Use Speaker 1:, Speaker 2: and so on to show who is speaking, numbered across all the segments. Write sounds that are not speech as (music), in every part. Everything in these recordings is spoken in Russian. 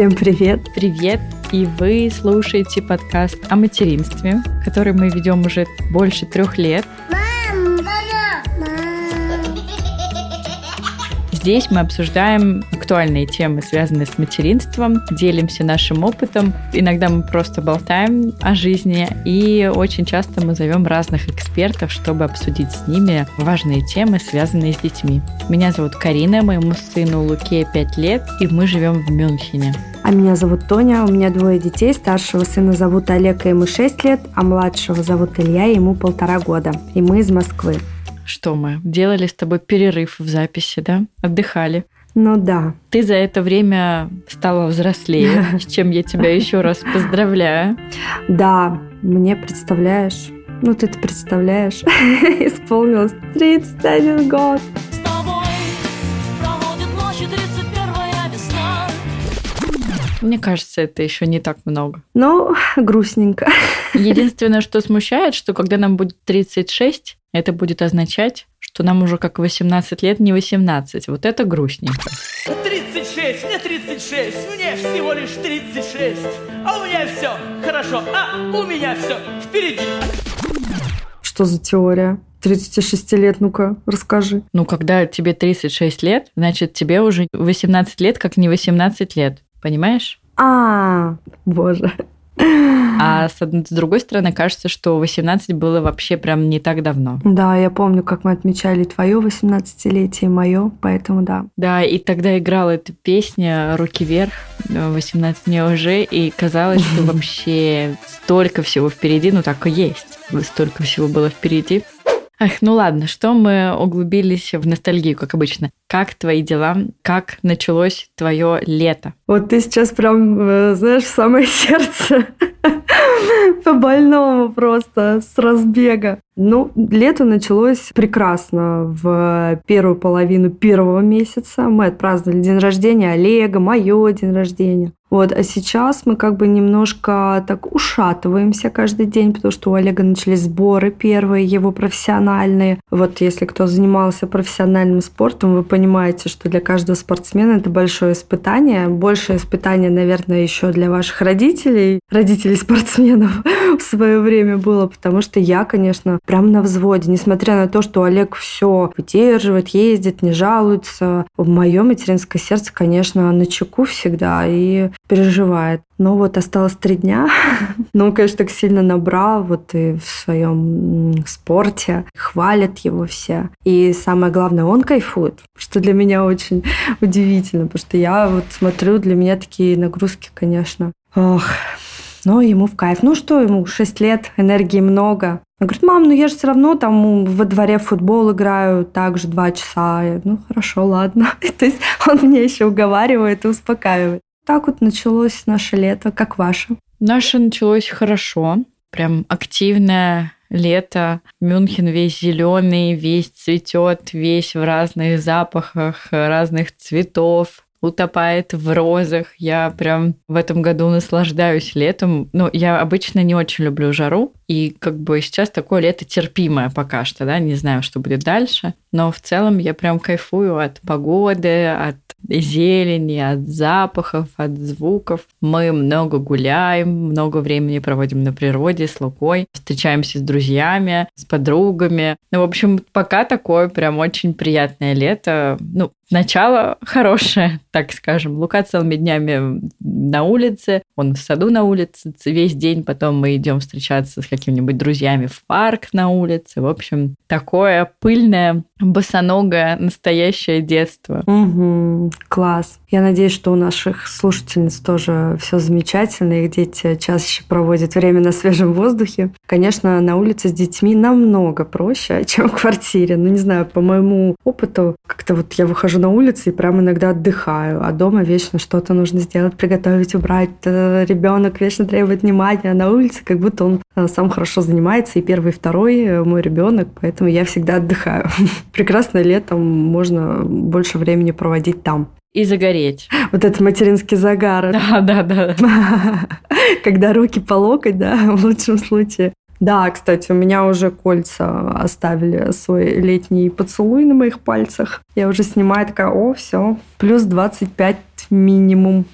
Speaker 1: Всем привет!
Speaker 2: Привет! И вы слушаете подкаст о материнстве, который мы ведем уже больше трех лет. Здесь мы обсуждаем актуальные темы, связанные с материнством, делимся нашим опытом. Иногда мы просто болтаем о жизни, и очень часто мы зовем разных экспертов, чтобы обсудить с ними важные темы, связанные с детьми. Меня зовут Карина, моему сыну Луке 5 лет, и мы живем в Мюнхене.
Speaker 1: А меня зовут Тоня, у меня двое детей. Старшего сына зовут Олег, ему 6 лет, а младшего зовут Илья, ему полтора года. И мы из Москвы.
Speaker 2: Что мы? Делали с тобой перерыв в записи, да? Отдыхали.
Speaker 1: Ну да.
Speaker 2: Ты за это время стала взрослее, с (laughs) чем я тебя еще раз поздравляю.
Speaker 1: Да, мне представляешь, ну ты-то представляешь, (laughs) исполнилось 31 год.
Speaker 2: Мне кажется, это еще не так много.
Speaker 1: Ну, (laughs) грустненько.
Speaker 2: Единственное, что смущает, что когда нам будет 36, это будет означать, что нам уже как 18 лет, не 18. Вот это грустненько.
Speaker 3: 36, мне 36, мне всего лишь 36. А у меня все хорошо, а у меня все впереди.
Speaker 1: Что за теория? 36 лет, ну-ка, расскажи.
Speaker 2: Ну, когда тебе 36 лет, значит, тебе уже 18 лет, как не 18 лет. Понимаешь?
Speaker 1: А, боже.
Speaker 2: А с, с другой стороны, кажется, что 18 было вообще прям не так давно.
Speaker 1: Да, я помню, как мы отмечали твое 18-летие, мое, поэтому да.
Speaker 2: Да, и тогда играла эта песня «Руки вверх», 18 мне уже, и казалось, что (laughs) вообще столько всего впереди, ну так и есть, столько всего было впереди. Ах, ну ладно, что мы углубились в ностальгию, как обычно. Как твои дела? Как началось твое лето?
Speaker 1: Вот ты сейчас прям, э, знаешь, в самое (laughs) сердце. (laughs) По больному просто, с разбега. Ну, лето началось прекрасно. В первую половину первого месяца мы отпраздновали день рождения Олега, мое день рождения. Вот, а сейчас мы как бы немножко так ушатываемся каждый день, потому что у Олега начались сборы первые, его профессиональные. Вот если кто занимался профессиональным спортом, вы понимаете, что для каждого спортсмена это большое испытание. Большее испытание, наверное, еще для ваших родителей, родителей спортсменов в свое время было, потому что я, конечно, прям на взводе, несмотря на то, что Олег все выдерживает, ездит, не жалуется. Мое материнское сердце, конечно, на чеку всегда и переживает. Ну вот осталось три дня. (laughs) Но он, конечно, так сильно набрал вот и в своем спорте. Хвалят его все. И самое главное, он кайфует, что для меня очень удивительно, потому что я вот смотрю, для меня такие нагрузки, конечно. Ох, но ему в кайф. Ну что ему, 6 лет, энергии много. Он говорит, мам, ну я же все равно там во дворе в футбол играю также два часа. Я, ну хорошо, ладно. (laughs) То есть он меня еще уговаривает и успокаивает. Так вот началось наше лето, как ваше?
Speaker 2: Наше началось хорошо, прям активное лето. Мюнхен весь зеленый, весь цветет, весь в разных запахах, разных цветов утопает в розах. Я прям в этом году наслаждаюсь летом. Ну, я обычно не очень люблю жару, и как бы сейчас такое лето терпимое пока что, да, не знаю, что будет дальше. Но в целом я прям кайфую от погоды, от зелени, от запахов, от звуков. Мы много гуляем, много времени проводим на природе с Лукой, встречаемся с друзьями, с подругами. Ну, в общем, пока такое прям очень приятное лето. Ну, начало хорошее, (laughs) так скажем. Лука целыми днями на улице, он в саду на улице весь день, потом мы идем встречаться с какими-нибудь друзьями в парк на улице. В общем, такое пыльное, босоногое, настоящее детство.
Speaker 1: Угу, класс. Я надеюсь, что у наших слушательниц тоже все замечательно, их дети чаще проводят время на свежем воздухе. Конечно, на улице с детьми намного проще, (laughs) чем в квартире. Ну, не знаю, по моему опыту, как-то вот я выхожу на улицу и прям иногда отдыхаю, а дома вечно что-то нужно сделать, приготовить, убрать. Э, Ребенок вечно требует внимания, а на улице как будто он э, сам хорошо занимается, и первый, и второй э, мой ребенок, поэтому я всегда отдыхаю. (laughs) прекрасно летом можно больше времени проводить там.
Speaker 2: И загореть.
Speaker 1: Вот этот материнский загар.
Speaker 2: Да, да, да. (laughs)
Speaker 1: Когда руки по локоть, да, (laughs) в лучшем случае. Да, кстати, у меня уже кольца оставили свой летний поцелуй на моих пальцах. Я уже снимаю, такая, о, все, плюс 25 минимум.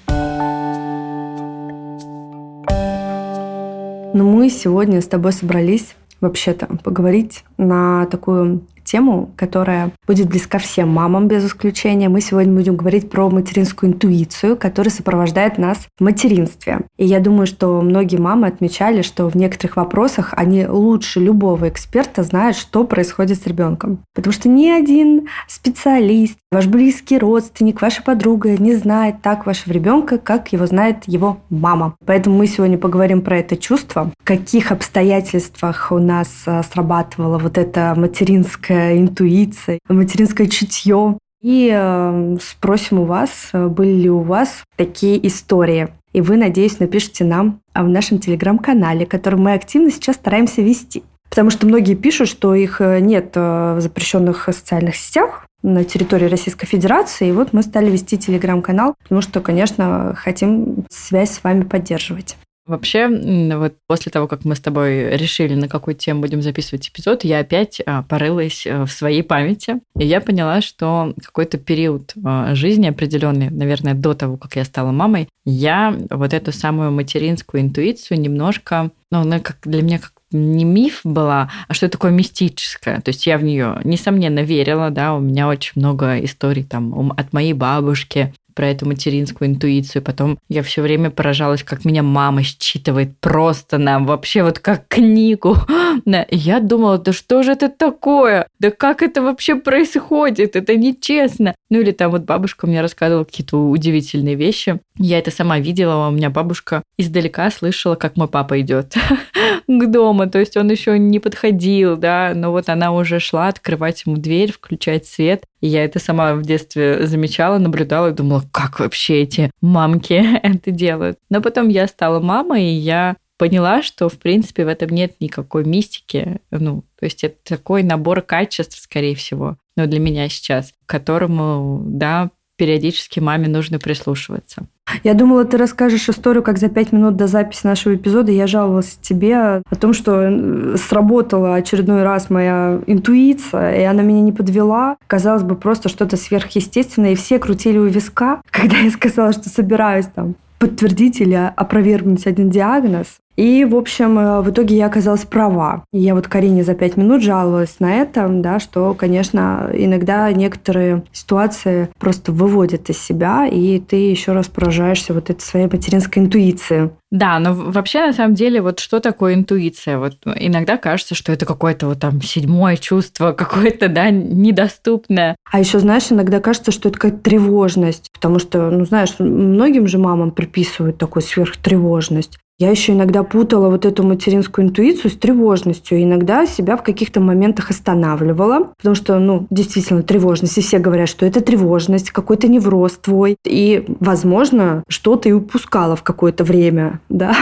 Speaker 1: Но мы сегодня с тобой собрались вообще-то поговорить на такую тему, которая будет близка всем мамам без исключения. Мы сегодня будем говорить про материнскую интуицию, которая сопровождает нас в материнстве. И я думаю, что многие мамы отмечали, что в некоторых вопросах они лучше любого эксперта знают, что происходит с ребенком. Потому что ни один специалист, ваш близкий родственник, ваша подруга не знает так вашего ребенка, как его знает его мама. Поэтому мы сегодня поговорим про это чувство, в каких обстоятельствах у нас а, срабатывала вот эта материнская материнская интуиция, материнское чутье. И э, спросим у вас, были ли у вас такие истории. И вы, надеюсь, напишите нам в нашем телеграм-канале, который мы активно сейчас стараемся вести. Потому что многие пишут, что их э, нет э, в запрещенных социальных сетях на территории Российской Федерации. И вот мы стали вести телеграм-канал, потому что, конечно, хотим связь с вами поддерживать.
Speaker 2: Вообще, вот после того, как мы с тобой решили, на какую тему будем записывать эпизод, я опять а, порылась э, в своей памяти, и я поняла, что какой-то период а, жизни определенный, наверное, до того, как я стала мамой, я вот эту самую материнскую интуицию немножко, ну, она как для меня как не миф была, а что такое мистическое. То есть я в нее, несомненно, верила, да, у меня очень много историй там от моей бабушки, про эту материнскую интуицию. Потом я все время поражалась, как меня мама считывает просто нам, вообще вот как книгу. (gasps) Я думала, да что же это такое? Да как это вообще происходит? Это нечестно. Ну или там вот бабушка мне рассказывала какие-то удивительные вещи. Я это сама видела, у меня бабушка издалека слышала, как мой папа идет (laughs) к дому, то есть он еще не подходил, да, но вот она уже шла открывать ему дверь, включать свет, и я это сама в детстве замечала, наблюдала и думала, как вообще эти мамки (laughs) это делают. Но потом я стала мамой, и я поняла, что, в принципе, в этом нет никакой мистики. Ну, то есть это такой набор качеств, скорее всего, ну, для меня сейчас, к которому, да, периодически маме нужно прислушиваться.
Speaker 1: Я думала, ты расскажешь историю, как за пять минут до записи нашего эпизода я жаловалась тебе о том, что э, сработала очередной раз моя интуиция, и она меня не подвела. Казалось бы, просто что-то сверхъестественное, и все крутили у виска, (laughs) когда я сказала, что собираюсь там подтвердить или опровергнуть один диагноз. И, в общем, э, в итоге я оказалась права. я вот Карине за пять минут жаловалась на это, да, что, конечно, иногда некоторые ситуации просто выводят из себя, и ты еще раз поражаешься вот этой своей материнской интуиции.
Speaker 2: Да, но вообще, на самом деле, вот что такое интуиция? Вот иногда кажется, что это какое-то вот там седьмое чувство, (laughs) какое-то, да, недоступное.
Speaker 1: А еще, знаешь, иногда кажется, что это какая-то тревожность, потому что, ну, знаешь, многим же мамам приписывают такую сверхтревожность. Я еще иногда путала вот эту материнскую интуицию с тревожностью. иногда себя в каких-то моментах останавливала, потому что, ну, действительно, тревожность. И все говорят, что это тревожность, какой-то невроз твой. И, возможно, что-то и упускала в какое-то время, (laughs) да,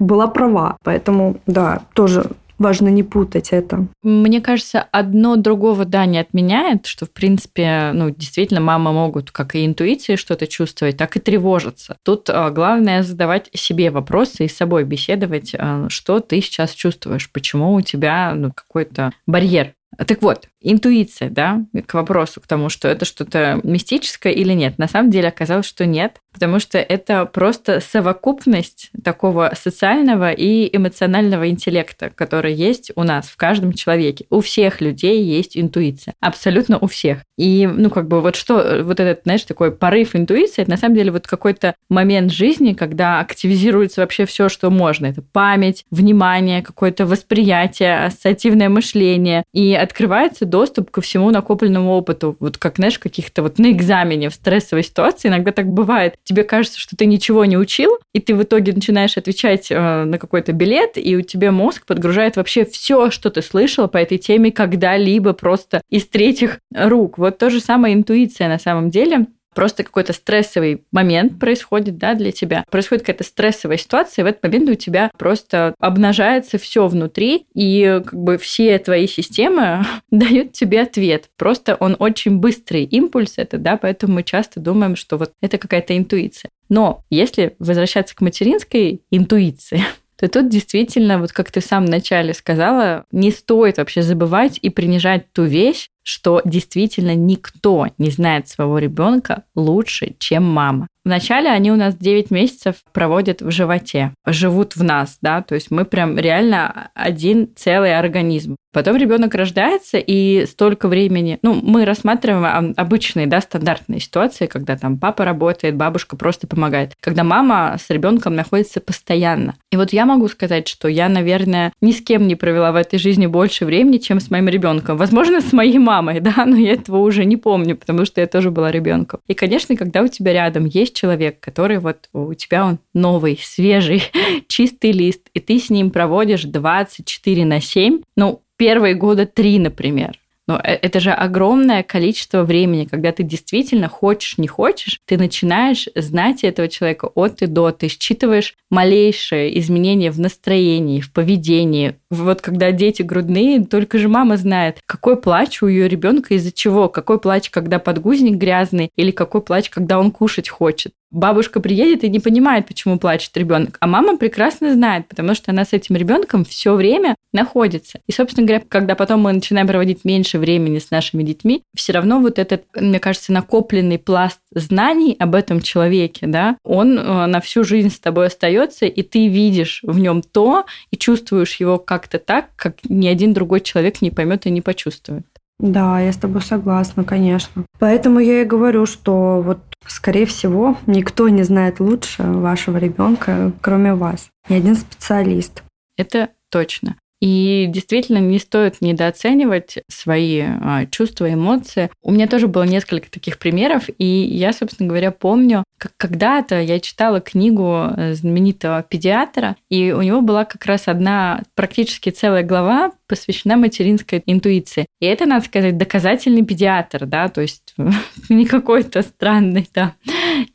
Speaker 1: была права. Поэтому, да, тоже важно не путать это.
Speaker 2: Мне кажется, одно другого, да, не отменяет, что, в принципе, ну, действительно, мамы могут как и интуиции что-то чувствовать, так и тревожиться. Тут а, главное задавать себе вопросы и с собой беседовать, а, что ты сейчас чувствуешь, почему у тебя ну, какой-то барьер так вот, интуиция, да, к вопросу, к тому, что это что-то мистическое или нет. На самом деле оказалось, что нет, потому что это просто совокупность такого социального и эмоционального интеллекта, который есть у нас в каждом человеке. У всех людей есть интуиция, абсолютно у всех. И, ну, как бы вот что, вот этот, знаешь, такой порыв интуиции, это на самом деле вот какой-то момент жизни, когда активизируется вообще все, что можно. Это память, внимание, какое-то восприятие, ассоциативное мышление. И открывается доступ ко всему накопленному опыту. Вот как, знаешь, каких-то вот на экзамене в стрессовой ситуации иногда так бывает. Тебе кажется, что ты ничего не учил, и ты в итоге начинаешь отвечать э, на какой-то билет, и у тебя мозг подгружает вообще все, что ты слышала по этой теме когда-либо просто из третьих рук. Вот то же самое интуиция на самом деле просто какой-то стрессовый момент происходит, да, для тебя. Происходит какая-то стрессовая ситуация, и в этот момент у тебя просто обнажается все внутри, и как бы все твои системы (laughs) дают тебе ответ. Просто он очень быстрый импульс это, да, поэтому мы часто думаем, что вот это какая-то интуиция. Но если возвращаться к материнской интуиции, (laughs) то тут действительно, вот как ты в самом начале сказала, не стоит вообще забывать и принижать ту вещь, что действительно никто не знает своего ребенка лучше, чем мама. Вначале они у нас 9 месяцев проводят в животе, живут в нас, да, то есть мы прям реально один целый организм. Потом ребенок рождается, и столько времени, ну, мы рассматриваем обычные, да, стандартные ситуации, когда там папа работает, бабушка просто помогает, когда мама с ребенком находится постоянно. И вот я могу сказать, что я, наверное, ни с кем не провела в этой жизни больше времени, чем с моим ребенком. Возможно, с моей мамой, (laughs) да, но я этого уже не помню, потому что я тоже была ребенком. И, конечно, когда у тебя рядом есть человек, который вот у тебя он новый, свежий, (laughs) чистый лист, и ты с ним проводишь 24 на 7, ну, первые года три, например. Но э, это же огромное количество времени, когда ты действительно хочешь, не хочешь, ты начинаешь знать этого человека от и до, ты считываешь малейшие изменения в настроении, в поведении. Вот когда дети грудные, только же мама знает, какой плач у ее ребенка из-за чего, какой плач, когда подгузник грязный, или какой плач, когда он кушать хочет бабушка приедет и не понимает, почему плачет ребенок. А мама прекрасно знает, потому что она с этим ребенком все время находится. И, собственно говоря, когда потом мы начинаем проводить меньше времени с нашими детьми, все равно вот этот, мне кажется, накопленный пласт знаний об этом человеке, да, он э, на всю жизнь с тобой остается, и ты видишь в нем то и чувствуешь его как-то так, как ни один другой человек не поймет и не почувствует.
Speaker 1: Да, я с тобой согласна, конечно. Поэтому я и говорю, что вот, скорее всего, никто не знает лучше вашего ребенка, кроме вас. Ни один специалист.
Speaker 2: Это точно. И действительно не стоит недооценивать свои а, чувства, эмоции. У меня тоже было несколько таких примеров, и я, собственно говоря, помню, как когда-то я читала книгу э, знаменитого педиатра, и у него была как раз одна практически целая глава посвящена материнской интуиции. И это, надо сказать, доказательный педиатр, да, то есть (laughs) не какой-то странный, да.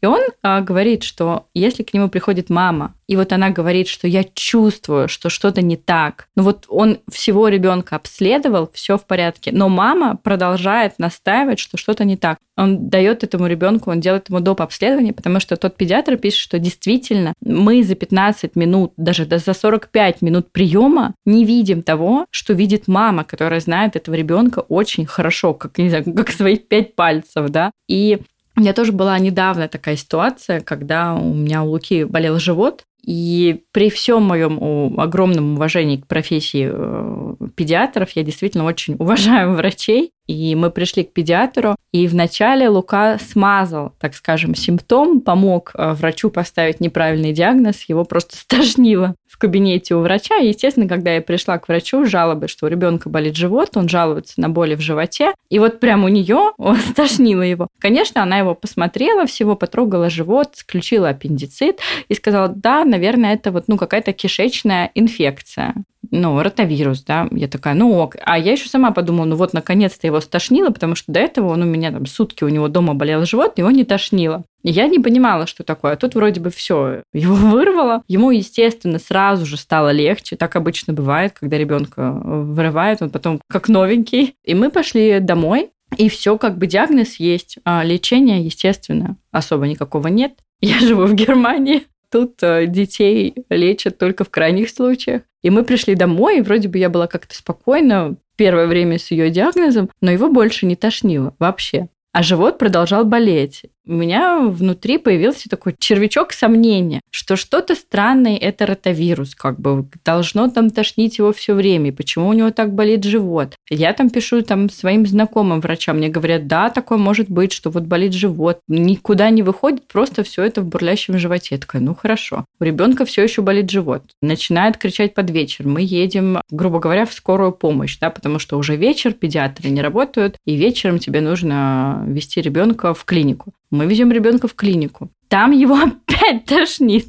Speaker 2: И он а, говорит, что если к нему приходит мама, и вот она говорит, что я чувствую, что что-то не так. Ну вот он всего ребенка обследовал, все в порядке, но мама продолжает настаивать, что что-то не так. Он дает этому ребенку, он делает ему доп. обследование, потому что тот педиатр пишет, что действительно мы за 15 минут, даже за 45 минут приема не видим того, что видит мама, которая знает этого ребенка очень хорошо, как, не знаю, как свои пять пальцев, да. И у меня тоже была недавно такая ситуация, когда у меня у Луки болел живот, и при всем моем огромном уважении к профессии э, педиатров, я действительно очень (laughs) уважаю врачей. И мы пришли к педиатру, и вначале Лука смазал, так скажем, симптом, помог э, врачу поставить неправильный диагноз, его просто стошнило в кабинете у врача. И, естественно, когда я пришла к врачу с жалобой, что у ребенка болит живот, он жалуется на боли в животе, и вот прямо у нее стошнило (laughs) его. Конечно, она его посмотрела, всего потрогала живот, включила аппендицит и сказала, да, наверное, это вот ну какая-то кишечная инфекция ну, ротавирус, да, я такая, ну ок. А я еще сама подумала, ну вот, наконец-то его стошнило, потому что до этого он у меня там сутки у него дома болел живот, его не тошнило. И я не понимала, что такое. А тут вроде бы все его (laughs) вырвало. Ему, естественно, сразу же стало легче. Так обычно бывает, когда ребенка вырывает, он потом как новенький. И мы пошли домой, и все как бы диагноз есть, а лечения, естественно, особо никакого нет. Я живу в Германии. Тут э, детей лечат только в крайних случаях. И мы пришли домой, и вроде бы я была как-то спокойна первое время с ее диагнозом, но его больше не тошнило вообще. А живот продолжал болеть у меня внутри появился такой червячок сомнения, что что-то странное это ротавирус, как бы должно там тошнить его все время, почему у него так болит живот. Я там пишу там своим знакомым врачам, мне говорят, да, такое может быть, что вот болит живот, никуда не выходит, просто все это в бурлящем животе. Я такая, ну хорошо. У ребенка все еще болит живот. Начинает кричать под вечер. Мы едем, грубо говоря, в скорую помощь, да, потому что уже вечер, педиатры не работают, и вечером тебе нужно вести ребенка в клинику. Мы везем ребенка в клинику. Там его (laughs) опять тошнит.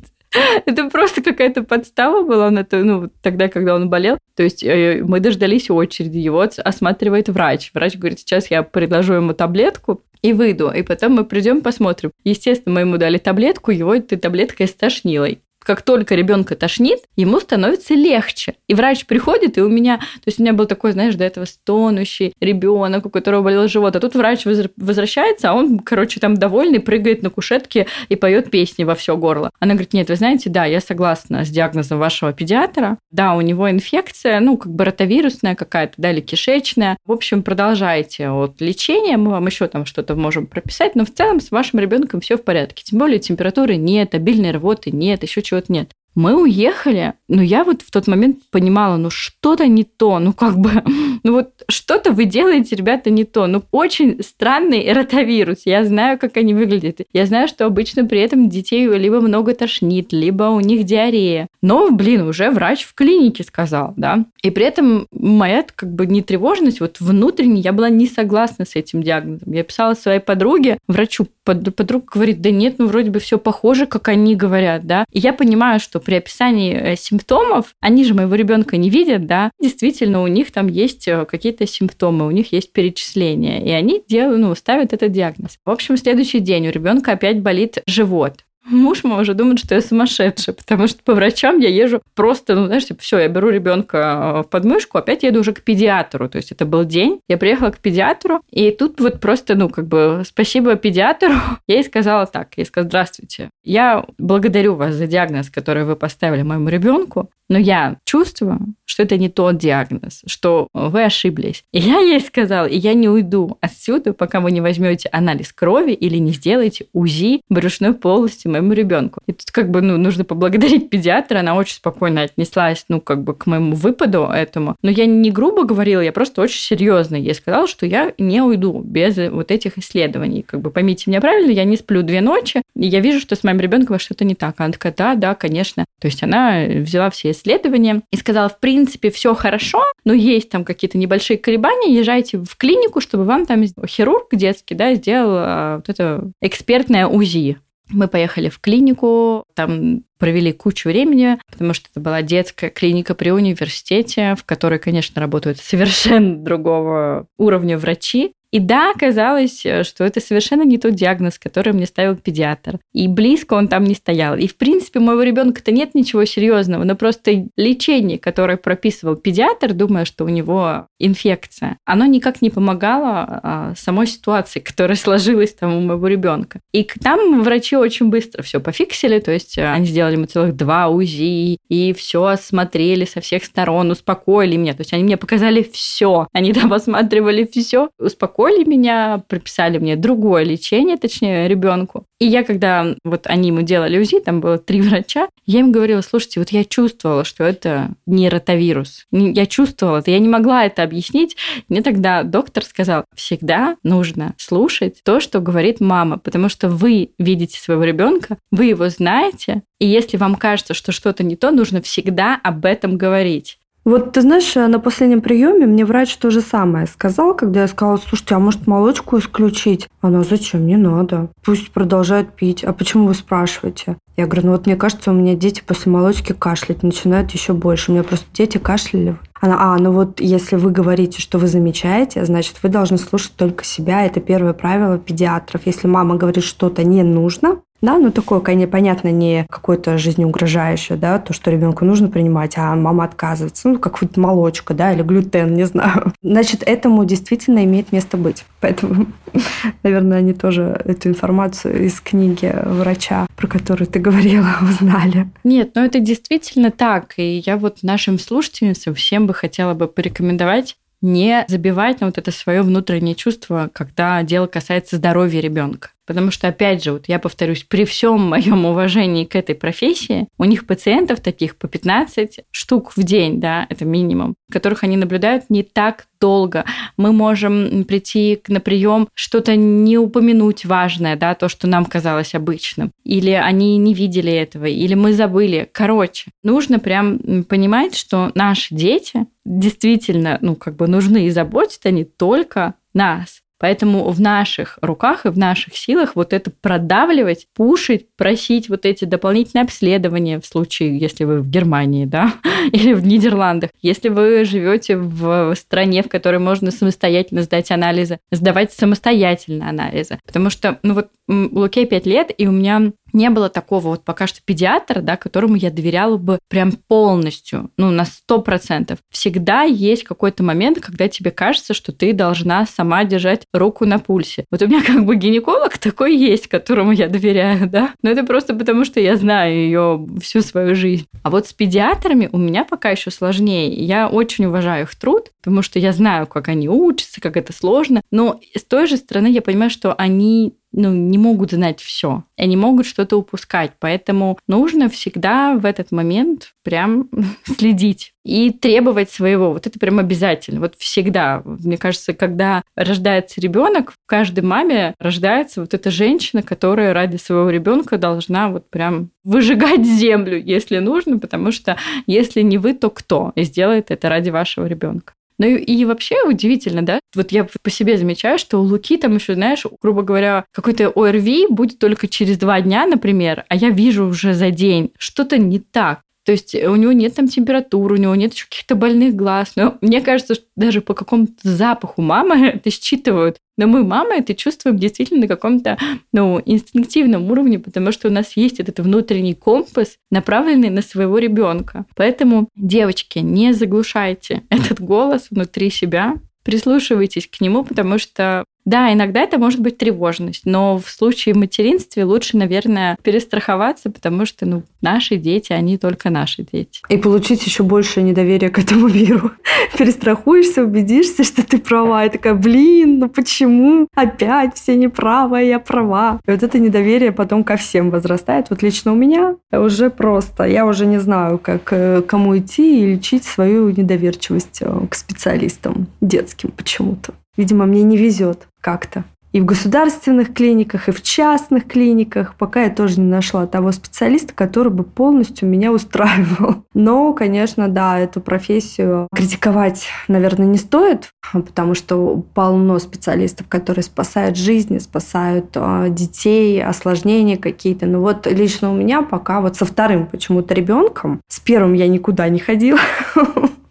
Speaker 2: Это просто какая-то подстава была на то, ну, тогда, когда он болел. То есть э, мы дождались очереди, его осматривает врач. Врач говорит, сейчас я предложу ему таблетку и выйду, и потом мы придем посмотрим. Естественно, мы ему дали таблетку, его этой таблеткой стошнило как только ребенка тошнит, ему становится легче. И врач приходит, и у меня, то есть у меня был такой, знаешь, до этого стонущий ребенок, у которого болел живот, а тут врач возвращается, а он, короче, там довольный, прыгает на кушетке и поет песни во все горло. Она говорит, нет, вы знаете, да, я согласна с диагнозом вашего педиатра, да, у него инфекция, ну, как бы ротовирусная какая-то, да, или кишечная. В общем, продолжайте вот лечение, мы вам еще там что-то можем прописать, но в целом с вашим ребенком все в порядке. Тем более температуры нет, обильной рвоты нет, еще чего-то нет. Мы уехали, но я вот в тот момент понимала, ну что-то не то, ну как бы, (laughs) ну вот что-то вы делаете, ребята, не то. Ну очень странный ротавирус, я знаю, как они выглядят. Я знаю, что обычно при этом детей либо много тошнит, либо у них диарея. Но, блин, уже врач в клинике сказал, да. И при этом моя как бы не тревожность, вот внутренне я была не согласна с этим диагнозом. Я писала своей подруге, врачу, под, подруга говорит, да нет, ну вроде бы все похоже, как они говорят, да. И я понимаю, что при описании э, симптомов, они же моего ребенка не видят, да, действительно у них там есть э, какие-то симптомы, у них есть перечисления, и они делают, ну, ставят этот диагноз. В общем, следующий день у ребенка опять болит живот. Муж мой уже думает, что я сумасшедшая, потому что по врачам я езжу просто, ну, знаешь, типа, все, я беру ребенка в подмышку, опять еду уже к педиатру. То есть это был день, я приехала к педиатру, и тут вот просто, ну, как бы, спасибо педиатру. (laughs) Я ей сказала так, я сказала, здравствуйте, я благодарю вас за диагноз, который вы поставили моему ребенку, но я чувствую, что это не тот диагноз, что вы ошиблись. И я ей сказала, и я не уйду отсюда, пока вы не возьмете анализ крови или не сделаете УЗИ брюшной полости моему ребенку. И тут как бы ну, нужно поблагодарить педиатра, она очень спокойно отнеслась, ну, как бы к моему выпаду этому. Но я не грубо говорила, я просто очень серьезно ей сказала, что я не уйду без вот этих исследований. Как бы поймите меня правильно, я не сплю две ночи, и я вижу, что с моим ребенком что-то не так. Она такая, да, да, конечно. То есть она взяла все исследования и сказала, в принципе, все хорошо, но есть там какие-то небольшие колебания, езжайте в клинику, чтобы вам там хирург детский, да, сделал а, вот это экспертное УЗИ. Мы поехали в клинику, там провели кучу времени, потому что это была детская клиника при университете, в которой, конечно, работают совершенно (laughs) другого уровня врачи. И да, оказалось, э, что это совершенно не тот диагноз, который мне ставил педиатр. И близко он там не стоял. И, в принципе, у моего ребенка-то нет ничего серьезного, но просто лечение, которое прописывал педиатр, думая, что у него инфекция, оно никак не помогало а, самой ситуации, (laughs) которая сложилась там у моего ребенка. И там врачи очень быстро все пофиксили, то есть э, они сделали ему целых два УЗИ, и все осмотрели со всех сторон, успокоили меня. То есть они мне показали все. Они там (laughs) осматривали все, успокоили успокоили меня, прописали мне другое лечение, точнее, ребенку. И я, когда вот они ему делали УЗИ, там было три (laughs) врача, я им говорила, слушайте, вот я чувствовала, что это не ротавирус. Я чувствовала это, я не могла это объяснить. Мне тогда доктор сказал, всегда нужно слушать то, что говорит мама, потому что вы видите своего ребенка, вы его знаете, и если вам кажется, что что-то не то, нужно всегда об этом говорить.
Speaker 1: Вот ты знаешь, э, на последнем приеме мне врач то же самое сказал, когда я сказала, слушайте, а может молочку исключить? Она, зачем? Не надо. Пусть продолжают пить. А почему вы спрашиваете? Я говорю, ну вот мне кажется, у меня дети после молочки кашлять начинают еще больше. У меня просто дети кашляли. Она, а, ну вот если вы говорите, что вы замечаете, значит, вы должны слушать только себя. Это первое правило педиатров. Если мама говорит, что-то не нужно, да, ну такое, конечно, понятно, не какое-то жизнеугрожающее, да, то, что ребенку нужно принимать, а мама отказывается, ну, как вот молочка, да, или глютен, не знаю. Значит, этому действительно имеет место быть. Поэтому, (laughs) наверное, они тоже эту информацию из книги врача, про которую ты говорила, (laughs) узнали.
Speaker 2: Нет, ну это действительно так. И я вот нашим слушательницам всем бы хотела бы порекомендовать не забивать на вот это свое внутреннее чувство, когда дело касается здоровья ребенка. Потому что, опять же, вот я повторюсь, при всем моем уважении к этой профессии, у них пациентов таких по 15 штук в день, да, это минимум, которых они наблюдают не так долго. Мы можем прийти на прием, что-то не упомянуть важное, да, то, что нам казалось обычным. Или они не видели этого, или мы забыли. Короче, нужно прям понимать, что наши дети действительно, ну, как бы нужны и заботят они только нас. Поэтому в наших руках и в наших силах вот это продавливать, пушить, просить вот эти дополнительные обследования в случае, если вы в Германии, да, (laughs) или в Нидерландах. Если вы живете в стране, в которой можно самостоятельно сдать анализы, сдавать самостоятельно анализы. Потому что, ну вот, Луке 5 лет, и у меня не было такого вот пока что педиатра, да, которому я доверяла бы прям полностью, ну, на сто процентов. Всегда есть какой-то момент, когда тебе кажется, что ты должна сама держать руку на пульсе. Вот у меня как бы гинеколог такой есть, которому я доверяю, да, но это просто потому, что я знаю ее всю свою жизнь. А вот с педиатрами у меня пока еще сложнее. Я очень уважаю их труд, потому что я знаю, как они учатся, как это сложно, но с той же стороны я понимаю, что они ну, не могут знать все. Они могут что-то упускать. Поэтому нужно всегда в этот момент прям (laughs) следить и требовать своего. Вот это прям обязательно. Вот всегда. Мне кажется, когда рождается ребенок, в каждой маме рождается вот эта женщина, которая ради своего ребенка должна вот прям выжигать (laughs) землю, если нужно, потому что если не вы, то кто сделает это ради вашего ребенка? Ну и, и вообще удивительно, да? Вот я по себе замечаю, что у Луки там еще, знаешь, грубо говоря, какой-то ОРВИ будет только через два дня, например, а я вижу уже за день, что-то не так. То есть у него нет там температуры, у него нет еще каких-то больных глаз. Но мне кажется, что даже по какому-то запаху мамы (laughs) это считывают. Но мы, мамы, это чувствуем действительно на каком-то ну, инстинктивном уровне, потому что у нас есть этот внутренний компас, направленный на своего ребенка. Поэтому, девочки, не заглушайте (laughs) этот голос внутри себя, прислушивайтесь к нему, потому что да, иногда это может быть тревожность, но в случае материнства лучше, наверное, перестраховаться, потому что ну, наши дети, они только наши дети.
Speaker 1: И получить еще больше недоверия к этому миру. (laughs) Перестрахуешься, убедишься, что ты права. И такая, блин, ну почему опять все неправы, а я права? И вот это недоверие потом ко всем возрастает. Вот лично у меня уже просто, я уже не знаю, как э, кому идти и лечить свою недоверчивость э, к специалистам детским почему-то. Видимо, мне не везет как-то. И в государственных клиниках, и в частных клиниках, пока я тоже не нашла того специалиста, который бы полностью меня устраивал. (laughs) Но, конечно, да, эту профессию критиковать, наверное, не стоит, потому что полно специалистов, которые спасают жизни, спасают а, детей, осложнения какие-то. Но вот лично у меня пока вот со вторым почему-то ребенком, с первым я никуда не ходила, (laughs)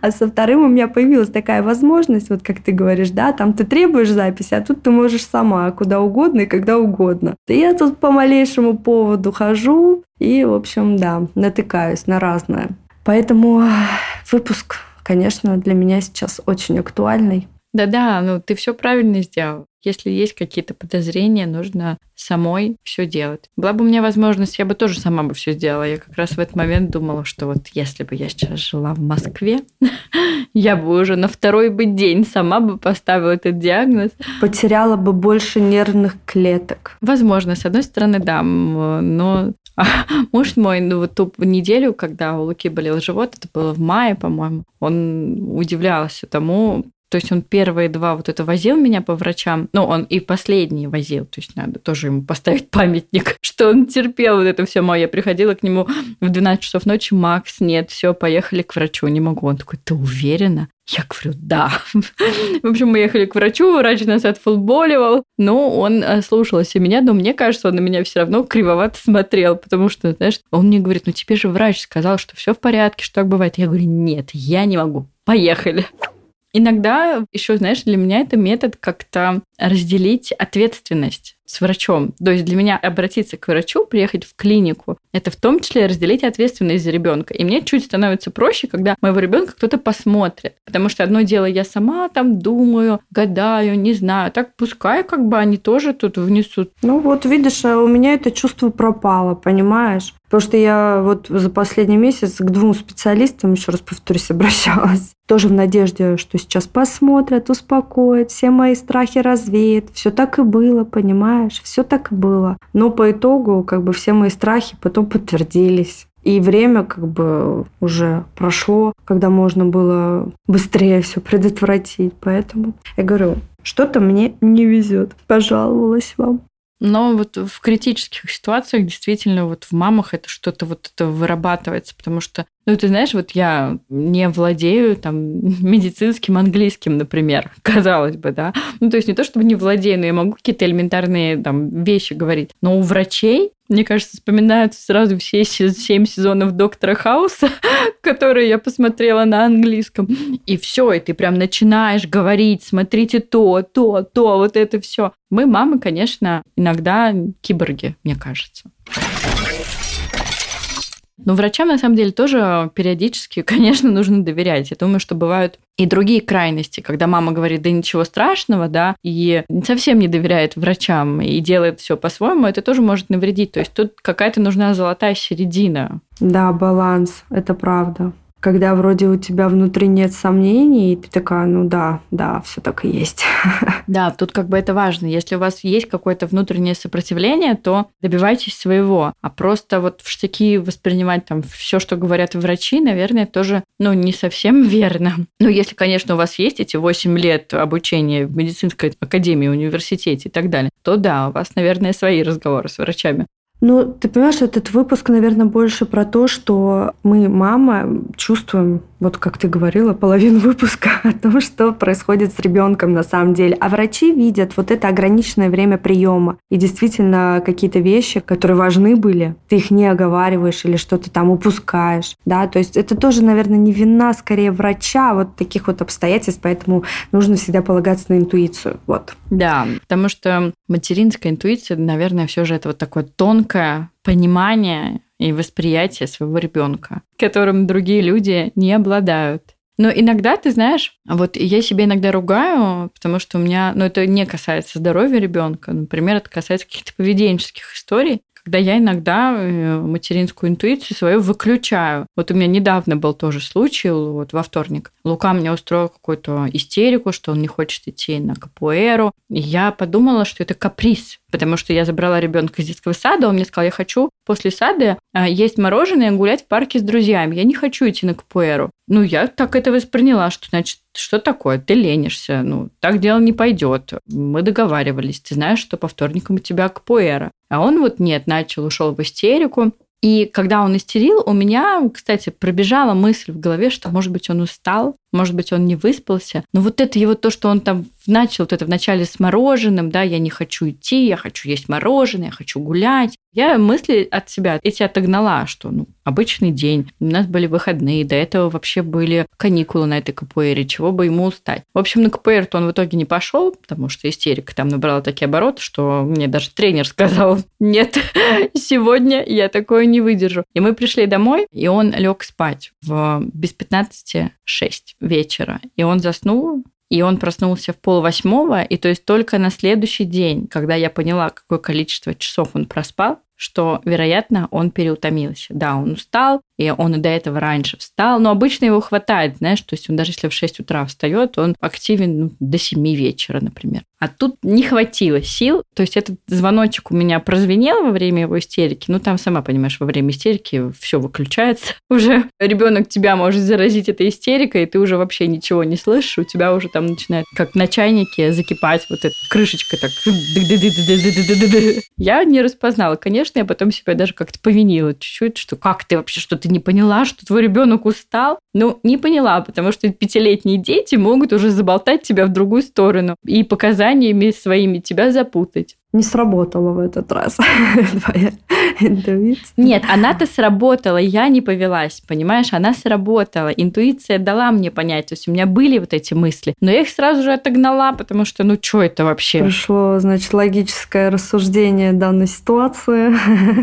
Speaker 1: А со вторым у меня появилась такая возможность, вот как ты говоришь, да, там ты требуешь записи, а тут ты можешь сама куда угодно и когда угодно. И я тут по малейшему поводу хожу и, в общем, да, натыкаюсь на разное. Поэтому выпуск, конечно, для меня сейчас очень актуальный.
Speaker 2: Да-да, ну ты все правильно сделал. Если есть какие-то подозрения, нужно самой все делать. Была бы у меня возможность, я бы тоже сама бы все сделала. Я как раз в этот момент думала, что вот если бы я сейчас жила в Москве, (laughs) я бы уже на второй бы день сама бы поставила этот диагноз.
Speaker 1: Потеряла бы больше нервных клеток.
Speaker 2: Возможно, с одной стороны, да, но (laughs) муж мой, ну вот ту неделю, когда у Луки болел живот, это было в мае, по-моему, он удивлялся тому, то есть он первые два вот это возил меня по врачам, ну, он и последний возил, то есть надо тоже ему поставить памятник, (laughs) что он терпел вот это все мое. Я приходила к нему в 12 часов ночи, Макс, нет, все, поехали к врачу, не могу. Он такой, ты уверена? Я говорю, да. (laughs) В общем, мы ехали к врачу, врач нас отфутболивал, но он э, слушался меня, но мне кажется, он на меня все равно кривовато смотрел, потому что, знаешь, он мне говорит, ну тебе же врач сказал, что все в порядке, что так бывает. Я говорю, нет, я не могу, поехали. Иногда еще, знаешь, для меня это метод как-то разделить ответственность с врачом. То есть для меня обратиться к врачу, приехать в клинику, это в том числе разделить ответственность за ребенка. И мне чуть становится проще, когда моего ребенка кто-то посмотрит. Потому что одно дело, я сама там думаю, гадаю, не знаю. Так пускай как бы они тоже тут внесут.
Speaker 1: Ну вот видишь, а у меня это чувство пропало, понимаешь? Потому что я вот за последний месяц к двум специалистам, еще раз повторюсь, (laughs) обращалась. Тоже в надежде, что сейчас посмотрят, успокоят, все мои страхи развеют. Все так и было, понимаешь? Все так и было. Но по итогу как бы все мои страхи потом подтвердились. И время как бы уже прошло, когда можно было быстрее все предотвратить. Поэтому я говорю, что-то мне не везет. Пожаловалась вам.
Speaker 2: Но вот в критических ситуациях действительно вот в мамах это что-то вот это вырабатывается, потому что, ну, ты знаешь, вот я не владею там (laughs) медицинским английским, например, (laughs) казалось бы, да. Ну, то есть не то, чтобы не владею, но я могу какие-то элементарные там вещи говорить. Но у врачей Мне кажется, вспоминаются сразу все семь сезонов Доктора Хауса, (laughs) которые я посмотрела на английском. И все, и ты прям начинаешь говорить, смотрите то, то, то, вот это все. Мы, мамы, конечно, иногда киборги, мне кажется. Но врачам, на самом деле, тоже периодически, (laughs) конечно, нужно доверять. Я думаю, что бывают и другие крайности, когда мама говорит, да ничего страшного, да, и совсем не доверяет врачам и делает все по-своему, это тоже может навредить. То есть тут какая-то нужна золотая середина.
Speaker 1: Да, баланс, это правда когда вроде у тебя внутри нет сомнений, и ты такая, ну да, да, все так и есть. (laughs)
Speaker 2: Да, тут как бы это важно. Если у вас есть какое-то внутреннее сопротивление, то добивайтесь своего. А просто вот в штыки воспринимать там все, что говорят врачи, наверное, тоже, ну, не совсем (laughs) верно. Ну, если, конечно, у вас есть эти 8 лет обучения в медицинской академии, университете и так далее, то да, у вас, наверное, свои разговоры с врачами.
Speaker 1: Ну, ты понимаешь, этот выпуск, наверное, больше про то, что мы, мама, чувствуем, вот как ты говорила, половину (laughs) выпуска о том, что происходит с ребенком на самом деле. А врачи видят вот это ограниченное время приема. И действительно какие-то вещи, которые важны были, ты их не оговариваешь или что-то там упускаешь. Да, то есть это тоже, наверное, не вина скорее врача, вот таких вот обстоятельств, поэтому нужно всегда полагаться на интуицию. Вот.
Speaker 2: Да, потому что материнская интуиция, наверное, все же это вот такое тонкое понимание и восприятие своего ребенка, которым другие люди не обладают. Но иногда, ты знаешь, вот я себе иногда ругаю, потому что у меня, ну это не касается здоровья ребенка, например, это касается каких-то поведенческих историй, когда я иногда э, материнскую интуицию свою выключаю. Вот у меня недавно был тоже случай, вот во вторник. Лука мне устроил какую-то истерику, что он не хочет идти на капуэру. И я подумала, что это каприз, потому что я забрала ребенка из детского сада, он мне сказал, я хочу после сада а, есть мороженое и гулять в парке с друзьями. Я не хочу идти на капуэру. Ну, я так это восприняла, что, значит, что такое? Ты ленишься. Ну, так дело не пойдет. Мы договаривались. Ты знаешь, что по вторникам у тебя капуэра. А он вот нет, начал, ушел в истерику. И когда он истерил, у меня, кстати, пробежала мысль в голове, что, может быть, он устал, может быть, он не выспался. Но вот это его то, что он там начал вот это вначале с мороженым, да, я не хочу идти, я хочу есть мороженое, я хочу гулять. Я мысли от себя эти отогнала, что, ну, обычный день, у нас были выходные, до этого вообще были каникулы на этой КПР, чего бы ему устать. В общем, на КПР-то он в итоге не пошел, потому что истерика там набрала такие обороты, что мне даже тренер сказал, (laughs) нет, сегодня я такое не выдержу. И мы пришли домой, и он лег спать в без 15 6 вечера. И он заснул, и он проснулся в пол восьмого, и то есть только на следующий день, когда я поняла, какое количество часов он проспал, что, вероятно, он переутомился. Да, он устал, и он и до этого раньше встал, но обычно его хватает, знаешь, то есть он даже если в 6 утра встает, он активен ну, до 7 вечера, например. А тут не хватило сил, то есть этот звоночек у меня прозвенел во время его истерики, ну там, сама понимаешь, во время истерики все выключается, (laughs) уже ребенок тебя может заразить этой истерикой, и ты уже вообще ничего не слышишь, у тебя уже там начинает, как на чайнике, закипать вот эта крышечка так. (laughs) Я не распознала, конечно, я потом себя даже как-то повинила чуть-чуть, что как ты вообще что-то ты не поняла, что твой ребенок устал? Ну, не поняла, потому что пятилетние дети могут уже заболтать тебя в другую сторону и показаниями своими тебя запутать
Speaker 1: не сработала в этот раз (laughs) твоя интуиция.
Speaker 2: Нет, она-то сработала, я не повелась, понимаешь? Она сработала. Интуиция дала мне понять. То есть у меня были вот эти мысли, но я их сразу же отогнала, потому что ну что это вообще?
Speaker 1: Пришло, значит, логическое рассуждение данной ситуации.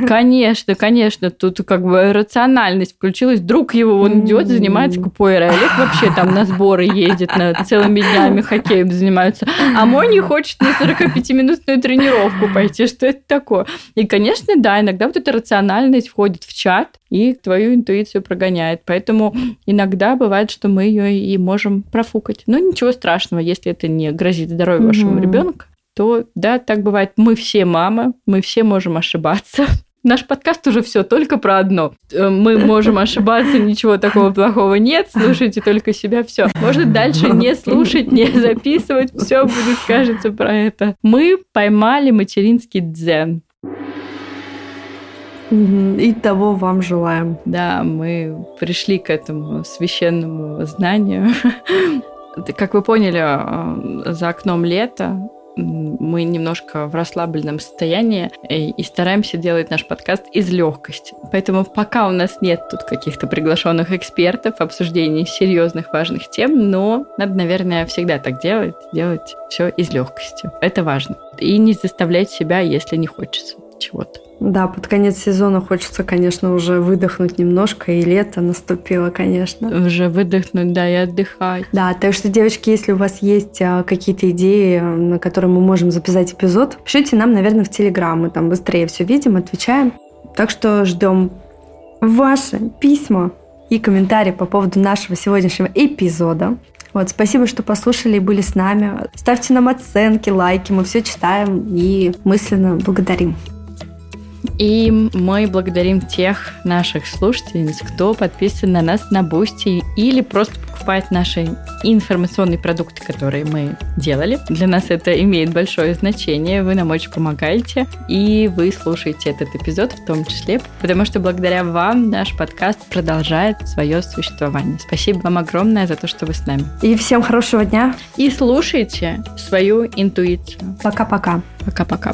Speaker 1: (laughs)
Speaker 2: Конечно, конечно. Тут как бы рациональность включилась. Друг его, он идет, занимается купойрой. Олег вообще там на сборы ездит, на целыми днями хоккеем занимаются. А мой не хочет на 45-минутную тренировку пойти, что это такое. И, конечно, да, иногда вот эта рациональность входит в чат и твою интуицию прогоняет. Поэтому иногда бывает, что мы ее и можем профукать. Но ничего страшного, если это не грозит здоровью вашего ребенка то да, так бывает. Мы все мамы, мы все можем ошибаться. Наш подкаст уже все только про одно. Э, мы можем ошибаться, ничего такого плохого нет. Слушайте только себя, все. Можно дальше не слушать, не записывать, все будет скажется про это. Мы поймали материнский дзен.
Speaker 1: И того вам желаем.
Speaker 2: Да, мы пришли к этому священному знанию. Как вы поняли, э, за окном лето, мы немножко в расслабленном состоянии и, и стараемся делать наш подкаст из легкости. Поэтому пока у нас нет тут каких-то приглашенных экспертов, обсуждений серьезных важных тем, но надо, наверное, всегда так делать, делать все из легкости. Это важно. И не заставлять себя, если не хочется чего-то.
Speaker 1: Да, под конец сезона хочется, конечно, уже выдохнуть немножко, и лето наступило, конечно.
Speaker 2: Уже выдохнуть, да, и отдыхать.
Speaker 1: Да, так что, девочки, если у вас есть а, какие-то идеи, на которые мы можем записать эпизод, пишите нам, наверное, в Телеграм, мы там быстрее все видим, отвечаем. Так что ждем ваши письма и комментарии по поводу нашего сегодняшнего эпизода. Вот, спасибо, что послушали и были с нами. Ставьте нам оценки, лайки, мы все читаем и мысленно благодарим.
Speaker 2: И мы благодарим тех наших слушательниц, кто подписан на нас на Бусти или просто покупает наши информационные продукты, которые мы делали. Для нас это имеет большое значение. Вы нам очень помогаете, и вы слушаете этот эпизод в том числе, потому что благодаря вам наш подкаст продолжает свое существование. Спасибо вам огромное за то, что вы с нами.
Speaker 1: И всем хорошего дня.
Speaker 2: И слушайте свою интуицию.
Speaker 1: Пока-пока.
Speaker 2: Пока-пока.